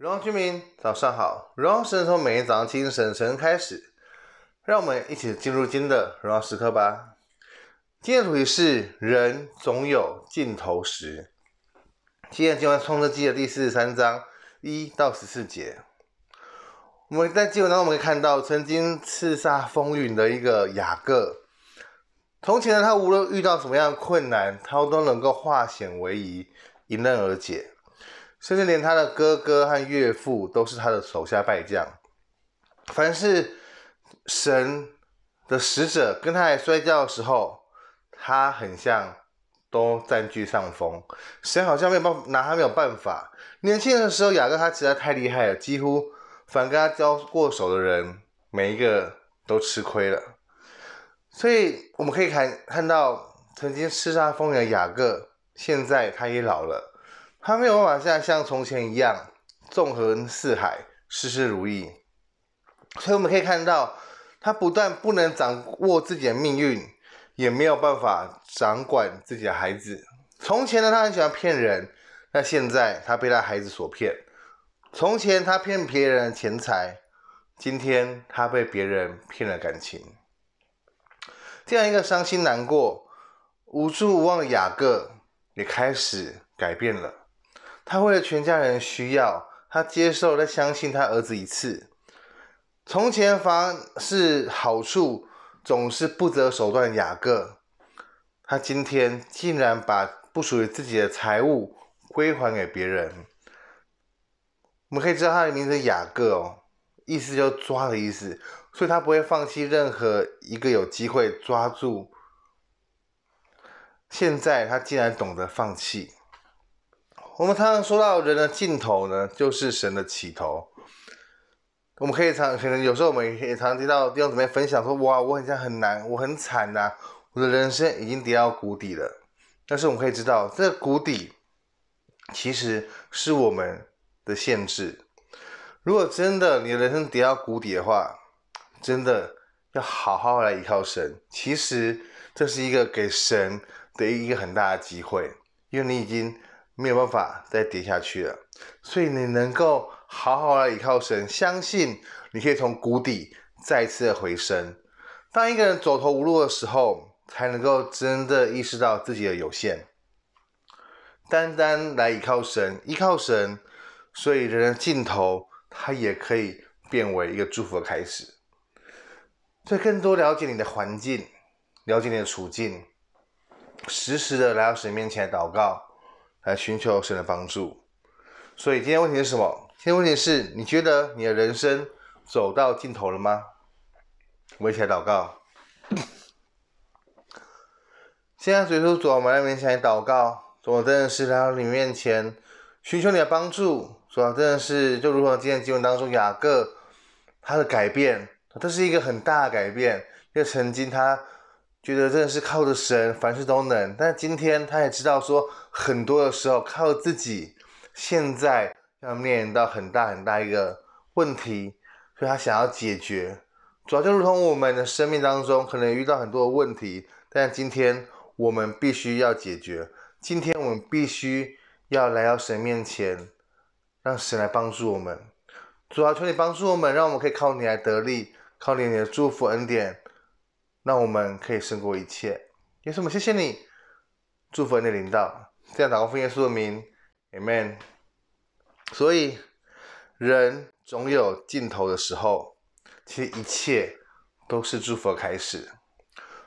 荣耀居民，早上好！荣耀神从每天早上清晨晨开始，让我们一起进入今天的荣耀时刻吧。今天的主题是人总有尽头时。今天经文创世记的第四十三章一到十四节。我们在经文当中，我们可以看到曾经叱咤风云的一个雅各。从前呢，他无论遇到什么样的困难，他都能够化险为夷，迎刃而解。甚至连他的哥哥和岳父都是他的手下败将。凡是神的使者跟他来摔跤的时候，他很像都占据上风。神好像没有办法拿他没有办法。年轻的时候，雅各他实在太厉害了，几乎凡跟他交过手的人，每一个都吃亏了。所以我们可以看看到，曾经叱咤风云的雅各，现在他也老了。他没有办法像像从前一样纵横四海，事事如意。所以我们可以看到，他不但不能掌握自己的命运，也没有办法掌管自己的孩子。从前呢，他很喜欢骗人，那现在他被他孩子所骗。从前他骗别人的钱财，今天他被别人骗了感情。这样一个伤心难过、无助无望的雅各，也开始改变了。他为了全家人需要，他接受再相信他儿子一次。从前凡是好处总是不择手段的雅各，他今天竟然把不属于自己的财物归还给别人。我们可以知道他的名字雅各哦，意思就是抓的意思，所以他不会放弃任何一个有机会抓住。现在他竟然懂得放弃。我们常常说到人的尽头呢，就是神的起头。我们可以常可能有时候我们也常常听到弟兄姊妹分享说：“哇，我很像很难，我很惨呐、我的人生已经跌到谷底了。”但是我们可以知道，这个谷底其实是我们的限制。如果真的你的人生跌到谷底的话，真的要好好来依靠神。其实这是一个给神的一个很大的机会，因为你已经。没有办法再跌下去了，所以你能够好好的依靠神，相信你可以从谷底再次的回升。当一个人走投无路的时候，才能够真的意识到自己的有限。单单来依靠神，依靠神，所以人的尽头，它也可以变为一个祝福的开始。所以更多了解你的环境，了解你的处境，时时的来到神面前祷告。来寻求神的帮助，所以今天问题是什么？今天问题是你觉得你的人生走到尽头了吗？我们一起来祷告。现在，随处主，我们来面前来祷告，主，我真的是来到你面前寻求你的帮助。主，真的是就如同今天经文当中雅各他的改变，这是一个很大的改变，因为曾经他。觉得真的是靠着神，凡事都能。但今天他也知道说，很多的时候靠自己，现在要面临到很大很大一个问题，所以他想要解决。主要就如同我们的生命当中可能遇到很多的问题，但今天我们必须要解决。今天我们必须要来到神面前，让神来帮助我们。主要求你帮助我们，让我们可以靠你来得力，靠你的祝福恩典。让我们可以胜过一切，耶稣，我们谢谢你，祝福你的领导，这样祷告奉耶稣的名，Amen。所以，人总有尽头的时候，其实一切都是祝福的开始。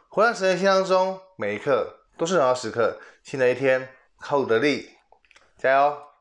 活在神的心当中，每一刻都是荣耀时刻。新的一天，靠主得力，加油！